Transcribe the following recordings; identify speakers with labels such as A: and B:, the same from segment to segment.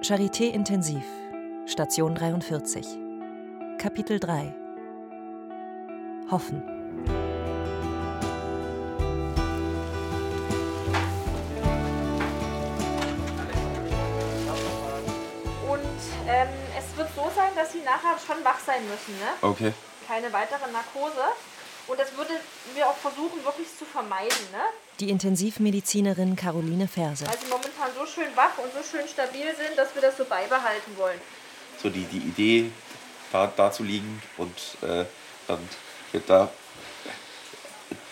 A: Charité Intensiv, Station 43. Kapitel 3 Hoffen.
B: Und ähm, es wird so sein, dass Sie nachher schon wach sein müssen. Ne?
C: Okay.
B: Keine weitere Narkose. Und das würden wir auch versuchen, wirklich zu vermeiden. Ne?
A: Die Intensivmedizinerin Caroline Ferse.
B: Weil Sie momentan so schön wach und so schön stabil sind, dass wir das so beibehalten wollen.
C: So die, die Idee, da, da zu liegen und äh, dann wird da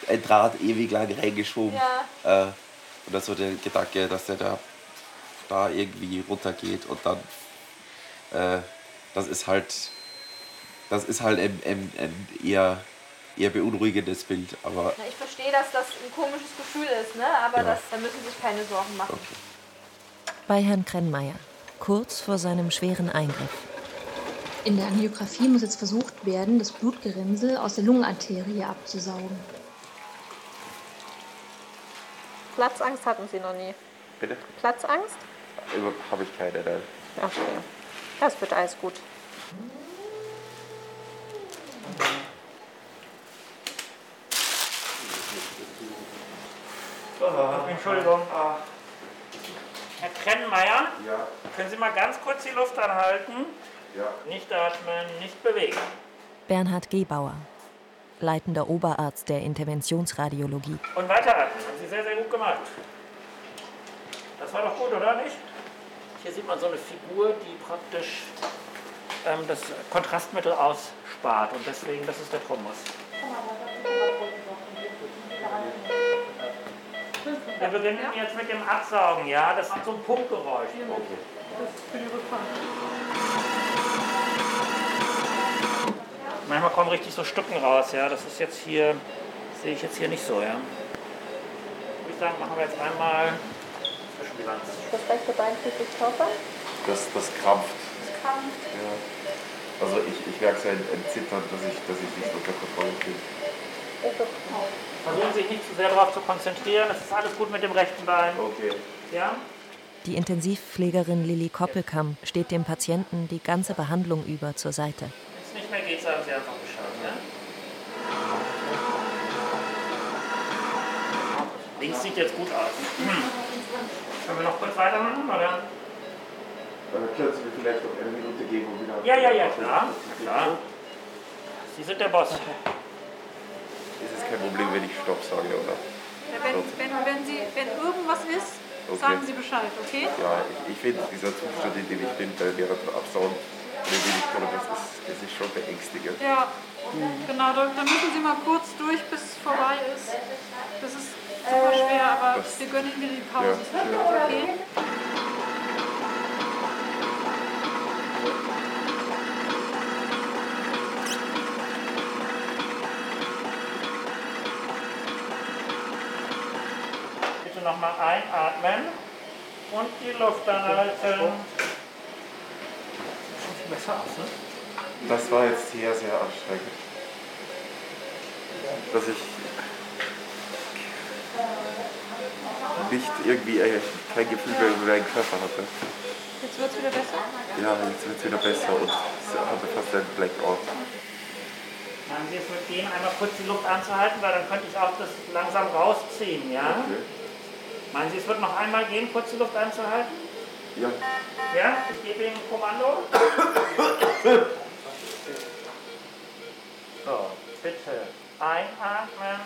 C: ein Draht ewig lang reingeschoben.
B: Ja.
C: Äh, und das so der Gedanke, dass der da, da irgendwie runtergeht und dann, äh, das ist halt, das ist halt ein, ein, ein eher, eher beunruhigendes Bild, aber
B: Na, ich verstehe, dass das ein komisches Gefühl ist, ne? aber
C: Ja.
B: das, da müssen Sie sich keine Sorgen machen.
A: Bei Herrn Krennmeier, kurz vor seinem schweren Eingriff.
D: In der Angiografie muss jetzt versucht werden, das Blutgerinnsel aus der Lungenarterie abzusaugen.
B: Platzangst hatten Sie noch nie.
C: bitte,
B: Platzangst?
C: habe ich keine. Nein.
B: Okay. Das wird alles gut.
E: Entschuldigung. Herr Krennmeier,
C: Ja,
E: können Sie mal ganz kurz die Luft anhalten?
C: ja.
E: Nicht atmen, nicht bewegen.
A: Bernhard Gebauer, leitender Oberarzt der Interventionsradiologie.
E: Und weiteratmen. Haben Sie sehr, sehr gut gemacht. Das war doch gut, oder nicht? Hier sieht man so eine Figur, die praktisch ähm, das Kontrastmittel ausspart. Und deswegen, das ist der Thrombus. Wir beginnen jetzt mit dem Absaugen, ja? Das macht so ein Pumpgeräusch. Manchmal kommen richtig so Stücken raus, ja. Das ist jetzt hier, sehe ich jetzt hier nicht so, ja. Würde ich sagen, machen wir jetzt einmal Zwischenbilanz.
B: Das rechte Bein fühlt sich taucher.
C: Das, das krampft.
B: Das kann
C: Ja. Also ich, ich merke es ja ein Zittern, dass ich, dass ich nicht unter Kontrolle bin.
E: Versuchen Sie sich nicht zu sehr darauf zu konzentrieren. Es ist alles gut mit dem rechten Bein.
C: Okay.
E: Ja?
A: Die Intensivpflegerin Lilly Koppelkamp steht dem Patienten die ganze Behandlung über zur Seite.
E: Wenn es nicht mehr geht, sagen Sie einfach Bescheid. Ja? Links sieht jetzt gut aus. Können wir noch kurz weitermachen? Oder?
C: Dann können Sie mir vielleicht noch eine Minute geben, um wieder...
E: Ja, ja, ja, klar. klar. Sie sind der Boss.
C: Es ist kein Problem, wenn ich Stopp sage, oder?
F: Wenn, wenn, wenn, Sie, wenn irgendwas ist,
C: Okay.
F: sagen Sie Bescheid, okay?
C: Ja, ich, ich finde dieser Zustand, in dem ich bin, bei während dem Absauen, das ist, das ist schon beängstigend.
F: Ja, genau. Da, da müssen Sie mal kurz durch, bis es vorbei ist. Das ist super schwer, aber
C: Das-
F: wir gönnen Ihnen die
C: Ja,
F: Pause.
C: ja.
F: Okay?
E: Nochmal einatmen und die Luft anhalten. Sieht schon viel besser aus, ne?
C: Das war jetzt sehr, sehr anstrengend. Dass ich nicht irgendwie äh, kein Gefühl mehr über meinen Körper hatte.
F: Jetzt wird es wieder besser.
C: Ja, jetzt wird es wieder besser und ich hatte fast einen Blackout.
E: Meinen Sie, es wird gehen, einmal kurz die Luft anzuhalten, weil dann könnte ich auch das langsam rausziehen, ja?
C: Okay.
E: Meinen Sie, es wird noch einmal gehen, kurz die Luft anzuhalten?
C: Ja,
E: Ja, ich gebe Ihnen ein Kommando. So, bitte einatmen,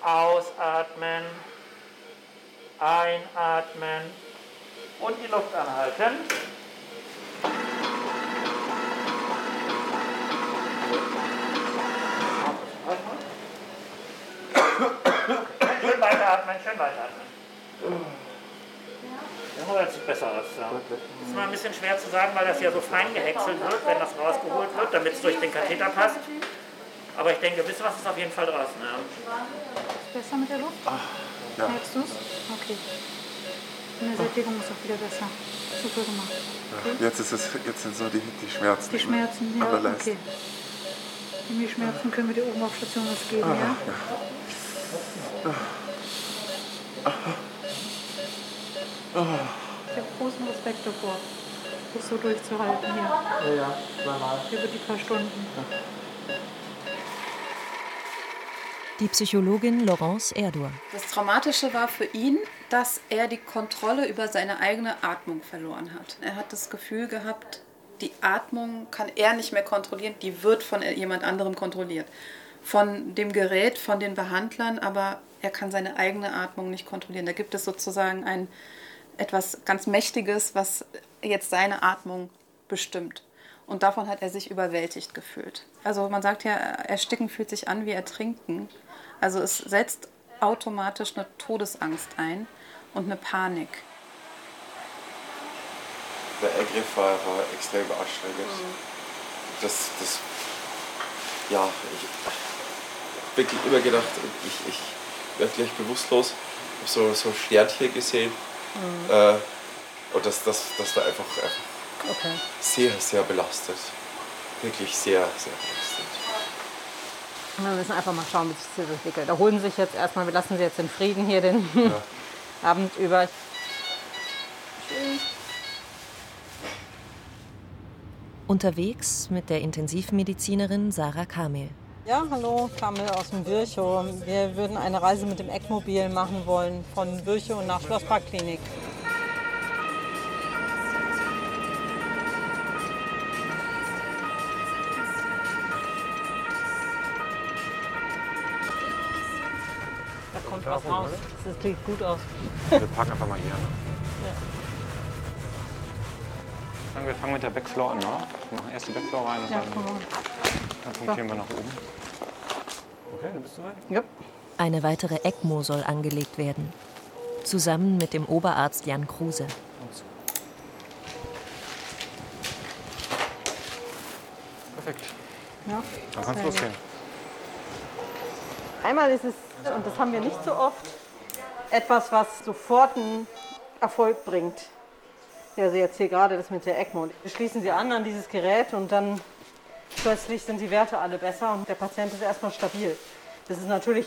E: ausatmen, einatmen und die Luft anhalten. Schön weiteratmen, schön weiteratmen. Ja, das sieht besser aus. Ja. Das ist mal ein bisschen schwer zu sagen, weil das ja so fein gehäckselt wird, wenn das rausgeholt wird, damit es durch den Katheter passt. Aber ich denke, wisst ihr was ist auf jeden Fall draußen. Ja.
F: Besser mit der Luft?
C: ja.
F: Merkst du es? Okay. Und der Sättigung ist auch wieder besser. Super gemacht.
C: Jetzt, ist es, jetzt sind so die, die Schmerzen.
F: Die Schmerzen, ja, okay. Die Schmerzen können wir dir oben auf Station was geben, ja? Ich habe großen Respekt davor, das so durchzuhalten hier.
E: Ja, ja, zweimal.
F: Über die paar Stunden.
A: Die Psychologin Laurence Erdur.
G: Das Traumatische war für ihn, dass er die Kontrolle über seine eigene Atmung verloren hat. Er hat das Gefühl gehabt, die Atmung kann er nicht mehr kontrollieren, die wird von jemand anderem kontrolliert. Von dem Gerät, von den Behandlern, aber er kann seine eigene Atmung nicht kontrollieren. Da gibt es sozusagen ein etwas ganz Mächtiges, was jetzt seine Atmung bestimmt. Und davon hat er sich überwältigt gefühlt. Also man sagt ja, ersticken fühlt sich an wie ertrinken. Also es setzt automatisch eine Todesangst ein und eine Panik.
C: Der Ergriff war, war extrem anstrengend. Das, das, ja, ich hab wirklich immer gedacht, ich, ich gleich bewusstlos. Ich habe so, so ein Sternchen gesehen. Äh, und das, das, das war einfach, einfach sehr, sehr belastet. Wirklich sehr, sehr belastet.
H: Wir müssen einfach mal schauen, wie sich das entwickelt. Erholen Sie sich jetzt erstmal, wir lassen Sie jetzt in Frieden hier den Abend über.
A: Unterwegs mit der Intensivmedizinerin Sarah Kamel.
H: Ja, hallo, Kamel aus dem Virchow. Wir würden eine Reise mit dem Eckmobil machen wollen, von Virchow nach Schlossparkklinik. Da kommt was raus. Das sieht gut aus.
I: Wir packen einfach mal hier. Ne? Sagen Wir fangen mit der Backfloor an, ne? Wir machen erst die Backfloor rein und
H: Ja,
I: dann,
H: komm mal.
I: Dann punktieren wir nach oben. Okay, du bist soweit?
H: Ja.
A: Eine weitere ECMO soll angelegt werden. Zusammen mit dem Oberarzt Jan Kruse.
I: Perfekt.
H: Ja.
I: Dann kannst du losgehen.
H: Einmal ist es, und das haben wir nicht so oft, etwas, was sofort einen Erfolg bringt. Ja, also jetzt hier gerade das mit der ECMO. Schließen Sie an an dieses Gerät und dann plötzlich sind die Werte alle besser und der Patient ist erstmal stabil. Das ist natürlich,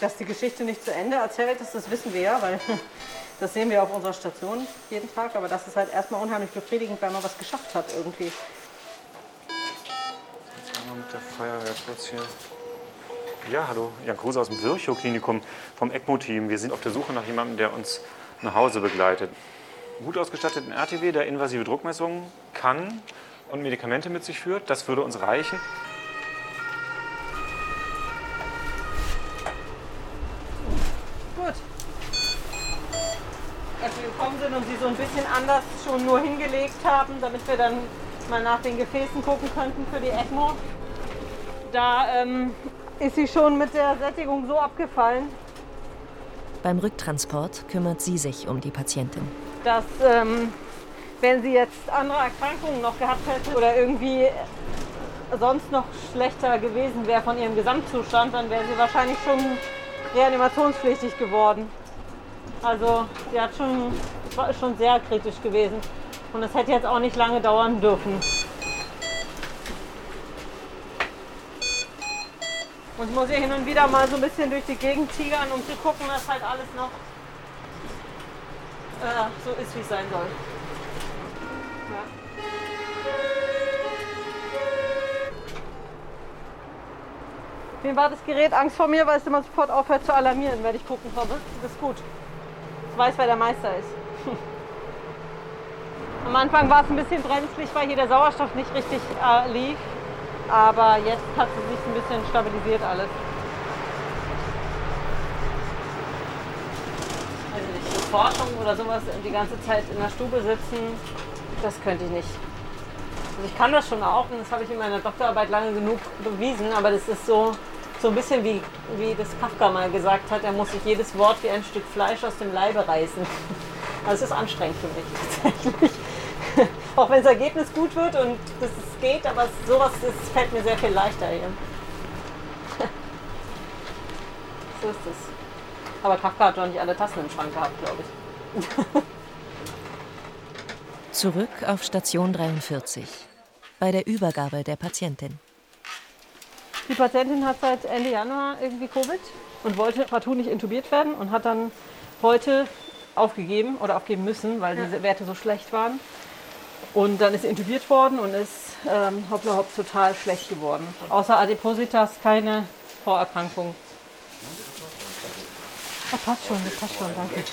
H: dass die Geschichte nicht zu Ende erzählt ist, das wissen wir ja, weil das sehen wir auf unserer Station jeden Tag. Aber das ist halt erstmal unheimlich befriedigend, weil man was geschafft hat irgendwie.
I: Mit der Feuerwehr kurz hier. Ja, hallo. Jan Kruse aus dem Virchow-Klinikum vom ECMO-Team. Wir sind auf der Suche nach jemandem, der uns nach Hause begleitet. Gut ausgestatteten RTW, der invasive Druckmessungen kann und Medikamente mit sich führt. Das würde uns reichen.
H: Gut. Als wir gekommen sind und sie so ein bisschen anders schon nur hingelegt haben, damit wir dann mal nach den Gefäßen gucken könnten für die ECMO, da ähm, ist sie schon mit der Sättigung so abgefallen,
A: Beim Rücktransport kümmert sie sich um die Patientin.
H: dass ähm, wenn sie jetzt andere Erkrankungen noch gehabt hätte oder irgendwie sonst noch schlechter gewesen wäre von ihrem Gesamtzustand, dann wäre sie wahrscheinlich schon reanimationspflichtig geworden. Also sie hat schon, war schon sehr kritisch gewesen und es hätte jetzt auch nicht lange dauern dürfen. Und ich muss hier hin und wieder mal so ein bisschen durch die Gegend tigern, um zu gucken, dass halt alles noch äh, so ist, wie es sein soll. Wem war das Gerät Angst vor mir, weil es immer sofort aufhört zu alarmieren, wenn ich gucken komme. Das ist gut. Ich weiß, wer der Meister ist. Am Anfang war es ein bisschen brenzlig, weil hier der Sauerstoff nicht richtig äh, lief. Aber jetzt hat es sich ein bisschen stabilisiert alles. Also nicht Forschung oder sowas die ganze Zeit in der Stube sitzen, das könnte ich nicht. Also ich kann das schon auch und das habe ich in meiner Doktorarbeit lange genug bewiesen, aber das ist so, so ein bisschen wie, wie das Kafka mal gesagt hat, er muss sich jedes Wort wie ein Stück Fleisch aus dem Leibe reißen. Also es ist anstrengend für mich tatsächlich. Auch wenn das Ergebnis gut wird und das geht, aber sowas das fällt mir sehr viel leichter hier. So ist es. Aber Kafka hat doch nicht alle Tassen im Schrank gehabt, glaube ich.
A: Zurück auf Station 43. Bei der Übergabe der Patientin.
H: Die Patientin hat seit Ende Januar irgendwie Covid und wollte partout nicht intubiert werden und hat dann heute aufgegeben oder aufgeben müssen, weil diese Werte so schlecht waren. Und dann ist sie intubiert worden und ist ähm, hoppla hopp total schlecht geworden. Außer Adipositas keine Vorerkrankung. Das passt schon, das passt schon, danke.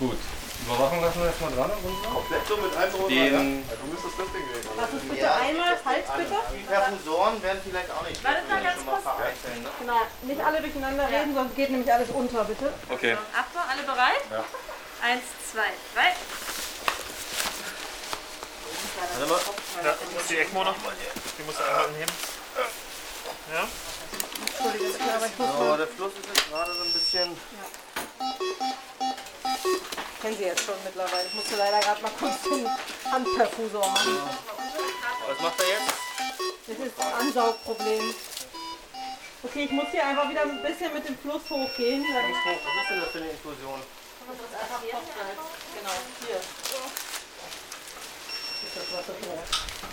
J: Gut. Überwachen lassen wir erstmal dran.
K: Komplett so mit einem
J: Den-
K: Du müsstest das Ding regeln.
H: Lass uns bitte einmal, Hals bitte.
K: Die Perfusoren werden vielleicht auch nicht
H: Warte mal ganz
K: schon mal
H: kurz.
K: vereinzeln, ne?
H: Genau, nicht alle durcheinander reden, sonst geht nämlich alles unter, bitte.
J: Okay.
B: Achtung, alle bereit?
J: Ja.
B: Eins, zwei, drei.
I: Warte mal. Ja, und die ECMO noch? Die muss einmal anheben. Ja?
K: So, der Fluss ist jetzt gerade so ein bisschen.
H: Kennen Sie jetzt schon mittlerweile. Ich musste leider gerade mal kurz den Handperfusor machen.
K: Was macht er jetzt?
H: Das ist ein Ansaugproblem. Okay, ich muss hier einfach wieder ein bisschen mit dem Fluss hochgehen.
K: Was ist denn das für eine Infusion?
H: Genau, hier.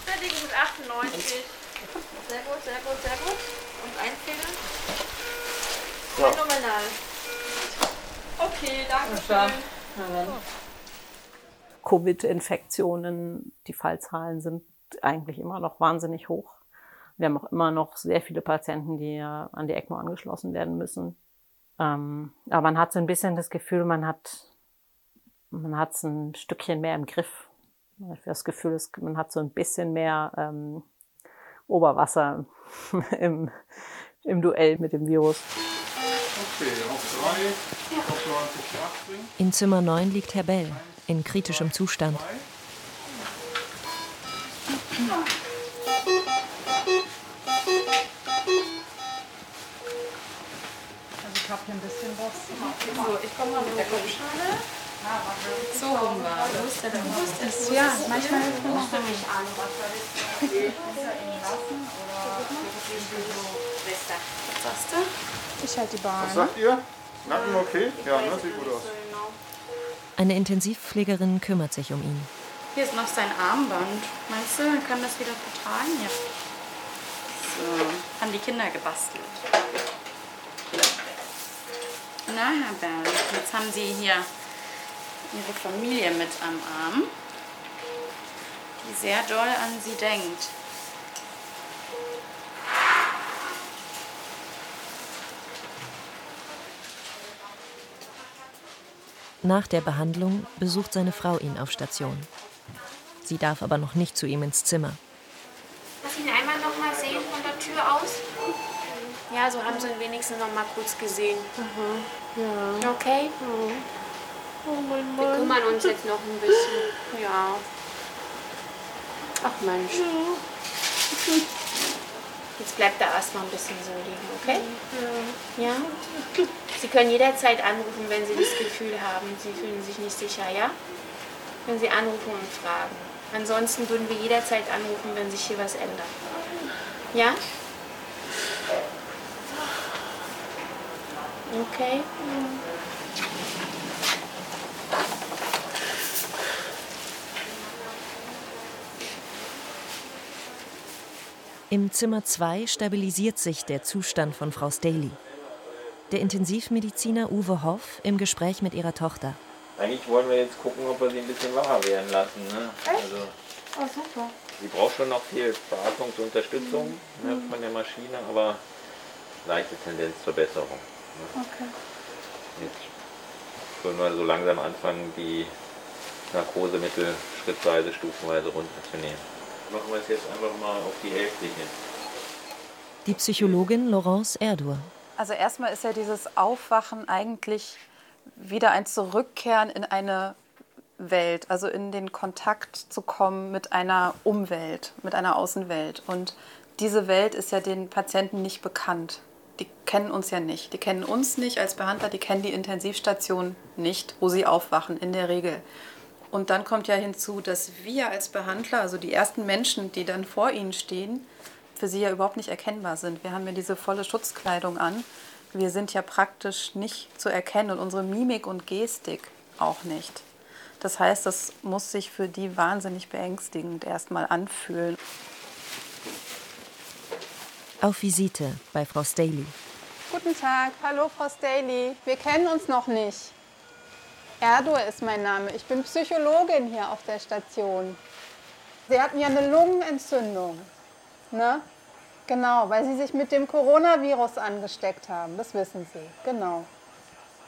B: Fertig mit 98. Sehr gut, sehr gut, sehr gut. Und einfädeln.
K: So.
B: Phänomenal. Okay, danke schön.
H: Covid-Infektionen, die Fallzahlen sind eigentlich immer noch wahnsinnig hoch. Wir haben auch immer noch sehr viele Patienten, die an die ECMO angeschlossen werden müssen. Ähm, aber man hat so ein bisschen das Gefühl, man hat man hat es ein Stückchen mehr im Griff. Das Gefühl, es, man hat so ein bisschen mehr ähm, Oberwasser im, im Duell mit dem Virus.
A: In Zimmer 9 liegt Herr Bell in kritischem Zustand.
F: Also ich habe hier ein bisschen was.
B: So, ich komme mal mit der Kopfschale.
G: So rum war. Wo ist der denn? Wo ist das?
F: Ja, manchmal
B: Musst du mich an, was soll ich Schwester.
G: Was sagst du?
F: Ich halte die Bahn.
J: Was sagt ihr? Nacken okay? Ja, ne? Sieht gut aus.
A: Eine Intensivpflegerin kümmert sich um ihn.
G: Hier ist noch sein Armband. Meinst du, er kann das wieder vertragen? Ja. So, haben die Kinder gebastelt. Na, Herr Berl, jetzt haben Sie hier Ihre Familie mit am Arm, die sehr doll an Sie denkt.
A: Nach der Behandlung besucht seine Frau ihn auf Station. Sie darf aber noch nicht zu ihm ins Zimmer.
L: Lass ihn einmal noch mal sehen von der Tür aus. Ja, so haben sie ihn wenigstens noch mal kurz gesehen.
B: Ja.
L: Okay?
B: Oh mein
L: Wir
B: Mann.
L: kümmern uns jetzt noch ein bisschen. Ja. Ach Mensch. Jetzt bleibt er erstmal ein bisschen so liegen, okay? Ja. Sie können jederzeit anrufen, wenn Sie das Gefühl haben, Sie fühlen sich nicht sicher, ja? Wenn Sie anrufen und fragen. Ansonsten würden wir jederzeit anrufen, wenn sich hier was ändert. Ja? Okay.
A: Im Zimmer 2 stabilisiert sich der Zustand von Frau Staley. Der Intensivmediziner Uwe Hoff im Gespräch mit ihrer Tochter.
M: Eigentlich wollen wir jetzt gucken, ob wir sie ein bisschen wacher werden lassen. Ne? Also,
B: Oh, super.
M: sie braucht schon noch viel Beatmungsunterstützung ne, von der Maschine, aber leichte Tendenz zur Besserung. Ne?
B: Okay.
M: Jetzt können wir so langsam anfangen, die Narkosemittel schrittweise, stufenweise runterzunehmen. Machen wir es jetzt einfach mal auf die Hälfte hin.
A: Die Psychologin Laurence Erdur.
G: Also erstmal ist ja dieses Aufwachen eigentlich wieder ein Zurückkehren in eine Welt, also in den Kontakt zu kommen mit einer Umwelt, mit einer Außenwelt. Und diese Welt ist ja den Patienten nicht bekannt. Die kennen uns ja nicht. Die kennen uns nicht als Behandler, die kennen die Intensivstation nicht, wo sie aufwachen, in der Regel. Und dann kommt ja hinzu, dass wir als Behandler, also die ersten Menschen, die dann vor ihnen stehen, für sie ja überhaupt nicht erkennbar sind. Wir haben ja diese volle Schutzkleidung an. Wir sind ja praktisch nicht zu erkennen und unsere Mimik und Gestik auch nicht. Das heißt, das muss sich für die wahnsinnig beängstigend erstmal anfühlen.
A: Auf Visite bei Frau Staley.
N: Guten Tag, hallo Frau Staley. Wir kennen uns noch nicht. Erdoe ist mein Name. Ich bin Psychologin hier auf der Station. Sie hatten ja eine Lungenentzündung. Ne? Genau, weil Sie sich mit dem Coronavirus angesteckt haben. Das wissen Sie. Genau.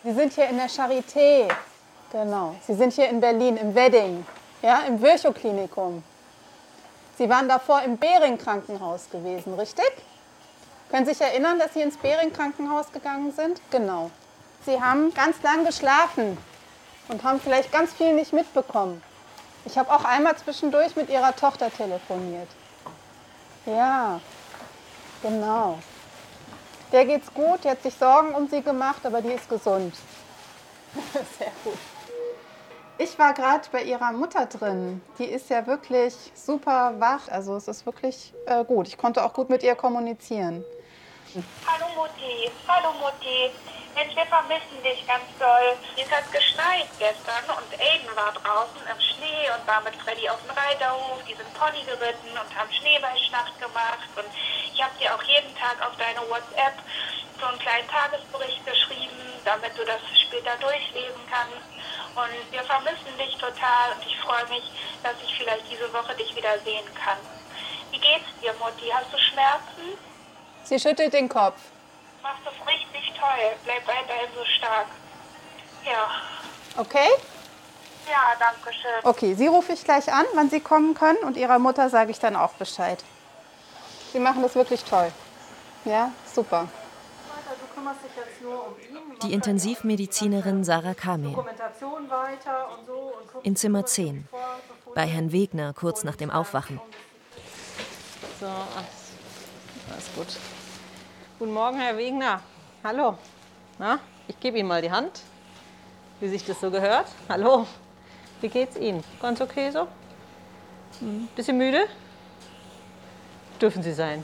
N: Sie sind hier in der Charité. Genau. Sie sind hier in Berlin, im Wedding, ja, im Virchow-Klinikum. Sie waren davor im Behring-Krankenhaus gewesen, richtig? Können Sie sich erinnern, dass Sie ins Behring-Krankenhaus gegangen sind? Genau. Sie haben ganz lang geschlafen und haben vielleicht ganz viel nicht mitbekommen. Ich habe auch einmal zwischendurch mit Ihrer Tochter telefoniert. Ja, genau. Der geht's gut, die hat sich Sorgen um sie gemacht, aber die ist gesund. Sehr gut. Ich war gerade bei ihrer Mutter drin. Die ist ja wirklich super wach. Also es ist wirklich äh, gut. Ich konnte auch gut mit ihr kommunizieren.
O: Hallo Mutti, hallo Mutti. Mensch, wir vermissen dich ganz doll. Es hat geschneit gestern und Aiden war draußen im Schnee und war mit Freddy auf dem Reiterhof. Die sind Pony geritten und haben Schneeballschlacht gemacht. Und ich habe dir auch jeden Tag auf deine WhatsApp so einen kleinen Tagesbericht geschrieben, damit du das später durchlesen kannst. Und wir vermissen dich total und ich freue mich, dass ich vielleicht diese Woche dich wieder sehen kann. Wie geht's dir, Mutti? Hast du Schmerzen?
N: Sie schüttelt den Kopf.
O: Machst das richtig toll. Bleib weiterhin so stark. Ja.
N: Okay?
O: Ja, danke schön.
N: Okay, Sie rufe ich gleich an, wann Sie kommen können und Ihrer Mutter sage ich dann auch Bescheid. Sie machen das wirklich toll. Ja, super.
F: Du kümmerst dich jetzt nur um ihn.
A: Die Intensivmedizinerin Sarah
F: guckst
A: In Zimmer 10. Bei Herrn Wegner kurz nach dem Aufwachen.
H: So, alles gut. Guten Morgen, Herr Wegner. Hallo. Na, ich gebe Ihnen mal die Hand, wie sich das so gehört. Hallo. Wie geht's Ihnen? Ganz okay so? Hm, Bisschen müde? Dürfen Sie sein.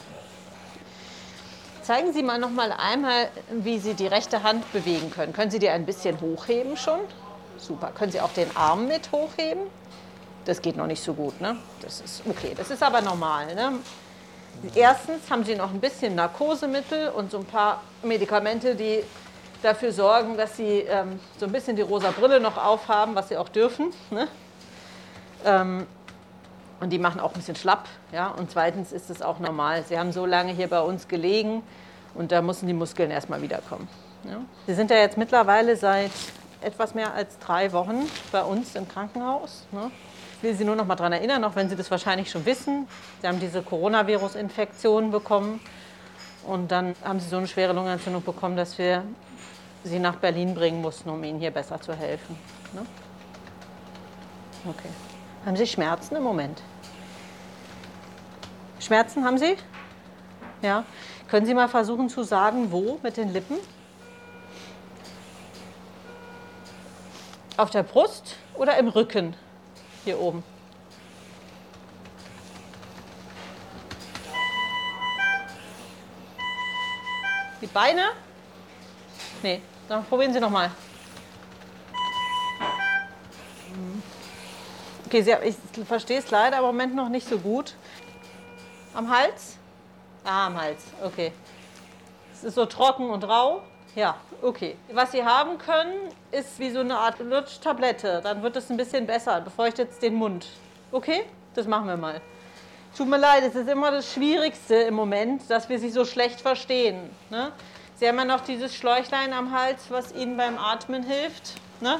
H: Zeigen Sie mal noch mal einmal, wie Sie die rechte Hand bewegen können. Können Sie die ein bisschen hochheben schon? Super. Können Sie auch den Arm mit hochheben? Das geht noch nicht so gut, ne? Das ist okay. Das ist aber normal, ne? Erstens haben Sie noch ein bisschen Narkosemittel und so ein paar Medikamente, die dafür sorgen, dass Sie ähm, so ein bisschen die rosa Brille noch aufhaben, was Sie auch dürfen. Ne? Ähm, und die machen auch ein bisschen schlapp. Ja? Und zweitens ist es auch normal. Sie haben so lange hier bei uns gelegen und da müssen die Muskeln erstmal wiederkommen. Ja? Sie sind ja jetzt mittlerweile seit etwas mehr als drei Wochen bei uns im Krankenhaus. Ne? Ich will Sie nur noch mal daran erinnern, auch wenn Sie das wahrscheinlich schon wissen. Sie haben diese Coronavirus-Infektion bekommen und dann haben Sie so eine schwere Lungenentzündung bekommen, dass wir Sie nach Berlin bringen mussten, um Ihnen hier besser zu helfen. Ne? Okay. Haben Sie Schmerzen im Moment? Schmerzen haben Sie? Ja. Können Sie mal versuchen zu sagen, wo mit den Lippen? Auf der Brust oder im Rücken? Hier oben. Die Beine? Nee, dann probieren Sie nochmal. Okay, Sie, ich verstehe es leider im Moment noch nicht so gut. Am Hals? Ah, am Hals, okay. Es ist so trocken und rau. Ja, okay. Was Sie haben können, ist wie so eine Art Lutschtablette. Dann wird es ein bisschen besser. Befeuchtet es den Mund. Okay? Das machen wir mal. Tut mir leid, es ist immer das Schwierigste im Moment, dass wir Sie so schlecht verstehen. Ne? Sie haben ja noch dieses Schläuchlein am Hals, was Ihnen beim Atmen hilft. Ne?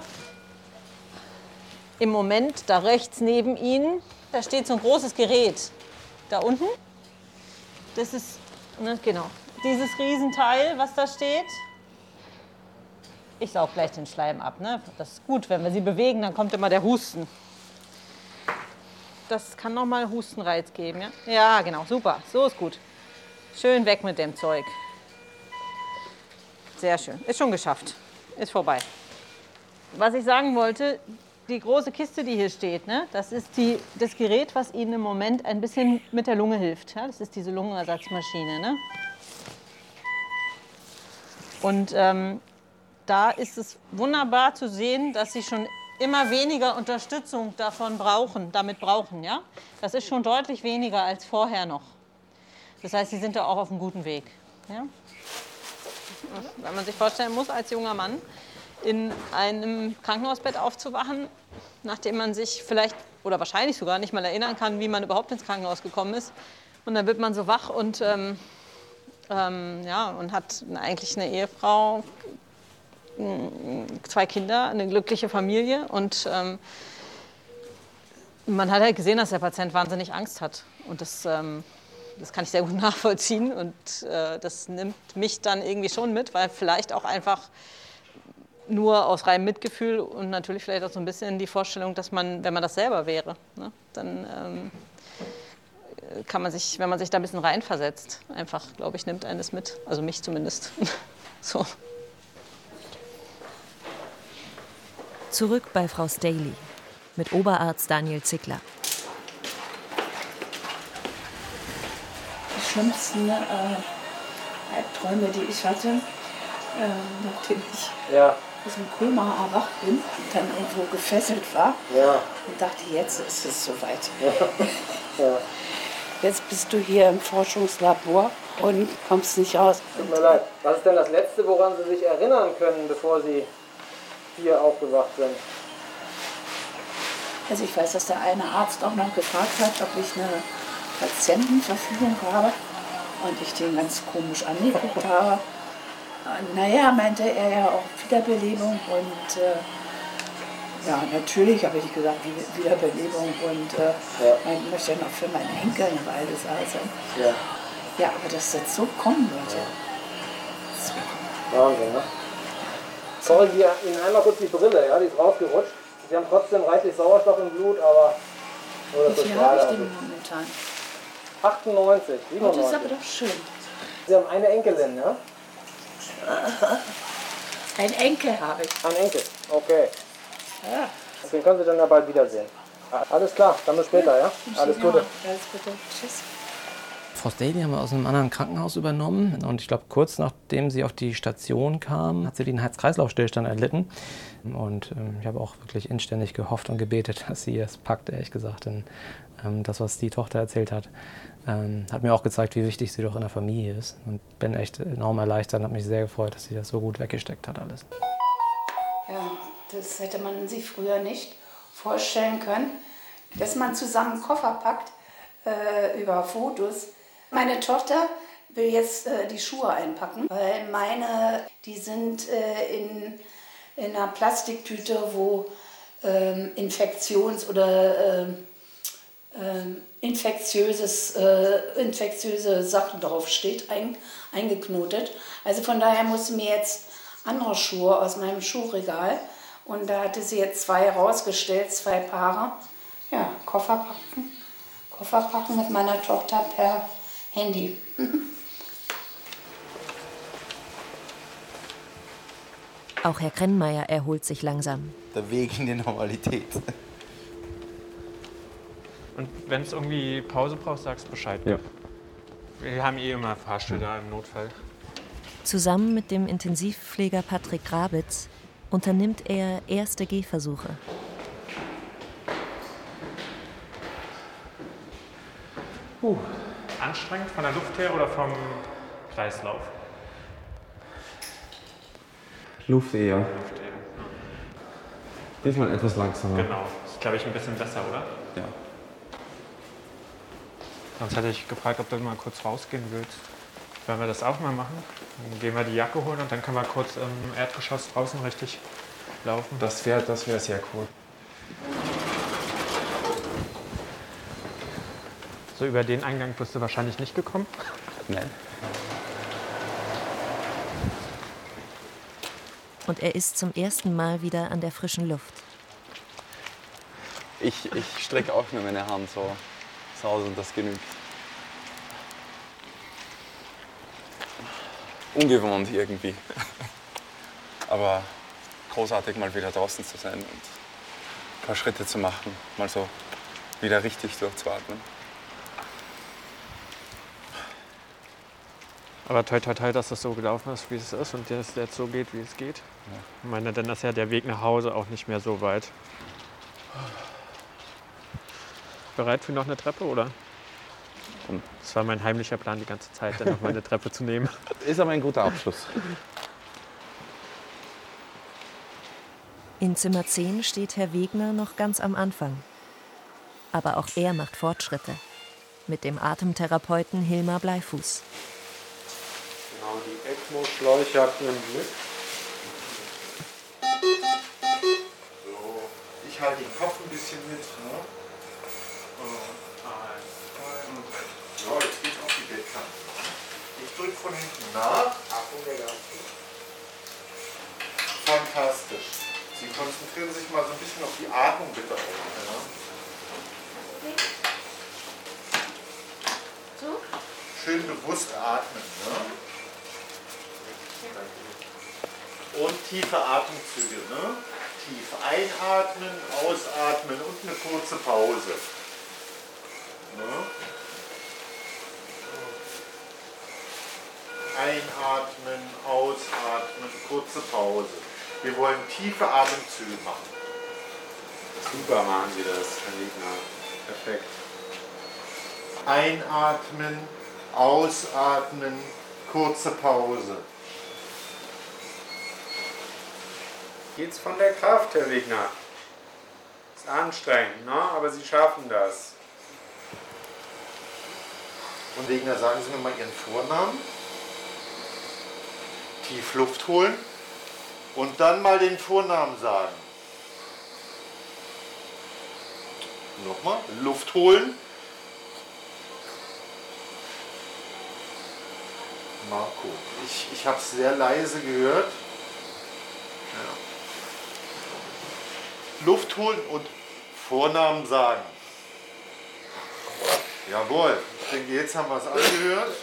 H: Im Moment, da rechts neben Ihnen, da steht so ein großes Gerät. Da unten. Das ist, ne, genau, dieses Riesenteil, was da steht. Ich saug gleich den Schleim ab. Ne? Das ist gut, wenn wir sie bewegen, dann kommt immer der Husten. Das kann nochmal Hustenreiz geben. Ja? ja, genau, super. So ist gut. Schön weg mit dem Zeug. Sehr schön. Ist schon geschafft. Ist vorbei. Was ich sagen wollte, die große Kiste, die hier steht, ne, das ist die, das Gerät, was Ihnen im Moment ein bisschen mit der Lunge hilft. Ja? Das ist diese Lungenersatzmaschine. Ne? Und ähm, da ist es wunderbar zu sehen, dass Sie schon immer weniger Unterstützung davon brauchen, damit brauchen. Ja? Das ist schon deutlich weniger als vorher noch. Das heißt, Sie sind da auch auf einem guten Weg. Ja? Wenn man sich vorstellen muss, als junger Mann in einem Krankenhausbett aufzuwachen, nachdem man sich vielleicht oder wahrscheinlich sogar nicht mal erinnern kann, wie man überhaupt ins Krankenhaus gekommen ist. Und dann wird man so wach und, ähm, ähm, ja, und hat eigentlich eine Ehefrau, zwei Kinder, eine glückliche Familie und ähm, man hat halt gesehen, dass der Patient wahnsinnig Angst hat. Und das, ähm, das kann ich sehr gut nachvollziehen. Und äh, das nimmt mich dann irgendwie schon mit, weil vielleicht auch einfach nur aus reinem Mitgefühl und natürlich vielleicht auch so ein bisschen die Vorstellung, dass man, wenn man das selber wäre, ne, dann ähm, kann man sich, wenn man sich da ein bisschen reinversetzt, einfach, glaube ich, nimmt eines mit. Also mich zumindest. so.
A: Zurück bei Frau Staley mit Oberarzt Daniel Zickler.
P: Die schlimmsten äh, Albträume, die ich hatte, äh, nachdem ich
K: Ja.
P: aus dem Koma erwacht bin und dann irgendwo gefesselt war
K: Ja.
P: und dachte, jetzt ist es soweit.
K: ja.
P: Jetzt bist du hier im Forschungslabor und kommst nicht raus.
K: Tut mir leid. Was ist denn das Letzte, woran Sie sich erinnern können, bevor Sie hier aufgewacht sind?
P: Also ich weiß, dass der eine Arzt auch noch gefragt hat, ob ich eine Patientenverfügung habe und ich den ganz komisch angeguckt habe. Naja, meinte er ja auch Wiederbelebung und äh, ja, natürlich habe ich gesagt, Wie- Wiederbelebung und äh, man möchte ja noch für meinen Enkel eine Weile sein.
K: Ja.
P: Ja, aber dass das so kommen würde.
K: Wahnsinn, ne? Sorry, hier Ihnen einmal kurz die Brille, ja, die ist rausgerutscht. Sie haben trotzdem reichlich Sauerstoff im Blut, aber nur das
P: Wie viel habe ich denn momentan?
K: 98,
P: Oh,
K: 97.
P: das ist aber doch schön.
K: Sie haben eine Enkelin, ja?
P: Ein Enkel habe ich.
K: Ein Enkel, okay.
P: Ja.
K: Den können Sie dann ja bald wiedersehen. Alles klar, dann bis später, ja? Alles Gute.
P: Alles Gute. Tschüss.
Q: Frau Staley haben wir aus einem anderen Krankenhaus übernommen. Und ich glaube, kurz nachdem sie auf die Station kam, hat sie den Herz-Kreislauf-Stillstand erlitten. Und ähm, ich habe auch wirklich inständig gehofft und gebetet, dass sie es packt, ehrlich gesagt. Denn ähm, das, was die Tochter erzählt hat, ähm, hat mir auch gezeigt, wie wichtig sie doch in der Familie ist. Und bin echt enorm erleichtert und habe mich sehr gefreut, dass sie das so gut weggesteckt hat alles.
P: Ja, das hätte man sich früher nicht vorstellen können, dass man zusammen Koffer packt äh, über Fotos. Meine Tochter will jetzt äh, die Schuhe einpacken, weil meine, die sind äh, in, in einer Plastiktüte, wo ähm, Infektions- oder ähm, ähm, infektiöses, äh, infektiöse Sachen draufsteht, ein, eingeknotet. Also von daher muss sie mir jetzt andere Schuhe aus meinem Schuhregal und da hatte sie jetzt zwei rausgestellt, zwei Paare. Ja, Koffer packen, Koffer packen mit meiner Tochter per Handy.
A: Auch Herr Krennmeier erholt sich langsam.
C: Der Weg in die Normalität.
I: Und wenn es irgendwie Pause brauchst, sagst Bescheid.
C: Ja.
I: Wir haben eh immer Fahrstuhl da im Notfall.
A: Zusammen mit dem Intensivpfleger Patrick Grabitz unternimmt er erste Gehversuche.
I: Puh. Anstrengend von der Luft her oder vom Kreislauf?
C: Luft eher. Diesmal etwas langsamer.
I: Genau. Ist, glaube ich, ein bisschen besser, oder?
C: Ja.
I: Sonst hätte ich gefragt, ob du mal kurz rausgehen willst. Wenn wir das auch mal machen, dann gehen wir die Jacke holen und dann können wir kurz im Erdgeschoss draußen richtig laufen.
C: Das wäre das wär sehr cool.
I: So über den Eingang bist du wahrscheinlich nicht gekommen.
C: Nein.
A: Und er ist zum ersten Mal wieder an der frischen Luft.
R: Ich, ich strecke auch nur meine Hand so, so aus und das genügt. Ungewohnt irgendwie. Aber großartig mal wieder draußen zu sein und ein paar Schritte zu machen, mal so wieder richtig durchzuatmen.
I: Aber toi toi toi, dass das so gelaufen ist, wie es ist und dass es jetzt so geht, wie es geht. Ich meine, dann ist ja der Weg nach Hause auch nicht mehr so weit. Bereit für noch eine Treppe, oder? Das war mein heimlicher Plan die ganze Zeit, dann noch mal eine Treppe zu nehmen.
R: Ist aber ein guter Abschluss.
A: In Zimmer 10 steht Herr Wegner noch ganz am Anfang. Aber auch er macht Fortschritte. Mit dem Atemtherapeuten Hilmar Bleifuß.
J: ECMO-Schläuche habt ihr im Blick. So, ich halte den Kopf ein bisschen mit. Ne? Und. So, jetzt geht's auf die Bettkante. Ich drücke von hinten nach. Achtung, der Gas. Fantastisch. Sie konzentrieren sich mal so ein bisschen auf die Atmung bitte auch. Ja?
B: So?
J: Schön bewusst atmen. Ne? Und tiefe Atemzüge. Ne? Tief einatmen, ausatmen und eine kurze Pause. Ne? Einatmen, ausatmen, kurze Pause. Wir wollen tiefe Atemzüge machen.
I: Super machen Sie das, Herr Wegner. Perfekt.
J: Einatmen, ausatmen, kurze Pause.
I: Geht's von der Kraft, Herr Wegner? Ist anstrengend, ne? aber Sie schaffen das.
J: Und Wegner, sagen Sie mir mal Ihren Vornamen. Tief Luft holen. Und dann mal den Vornamen sagen. Nochmal, Luft holen. Marco, ich, ich habe es sehr leise gehört. Luft holen und Vornamen sagen. Jawohl, ich denke, jetzt haben wir es angehört.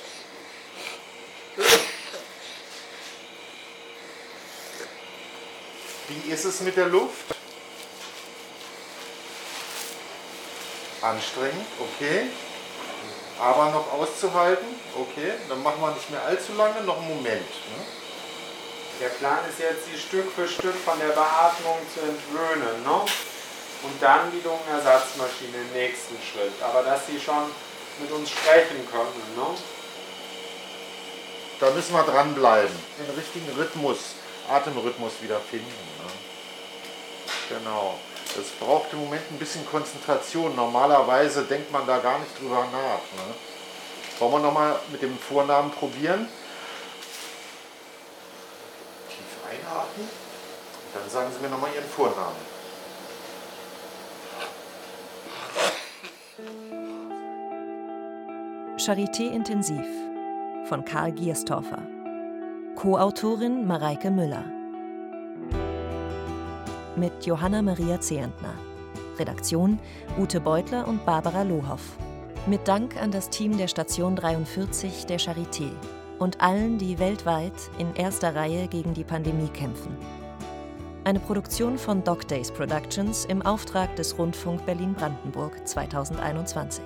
J: Wie ist es mit der Luft? Anstrengend, okay. Aber noch auszuhalten, okay. Dann machen wir nicht mehr allzu lange, noch einen Moment. Ne?
I: Der Plan ist jetzt, Sie Stück für Stück von der Beatmung zu entwöhnen. Ne? Und dann die Lungenersatzmaschine im nächsten Schritt. Aber dass Sie schon mit uns sprechen können. Ne?
J: Da müssen wir dranbleiben. Den richtigen Rhythmus, Atemrhythmus wieder finden. Ne? Genau. Das braucht im Moment ein bisschen Konzentration. Normalerweise denkt man da gar nicht drüber nach. Ne? Wollen wir nochmal mit dem Vornamen probieren? Tief einatmen. Dann sagen Sie mir nochmal Ihren Vornamen.
A: Charité Intensiv von Karl Gierstorfer. Co-Autorin Mareike Müller. Mit Johanna Maria Zehentner. Redaktion Ute Beutler und Barbara Lohoff. Mit Dank an das Team der Station 43 der Charité und allen, die weltweit in erster Reihe gegen die Pandemie kämpfen. Eine Produktion von Doc Days Productions im Auftrag des Rundfunk Berlin-Brandenburg 2021.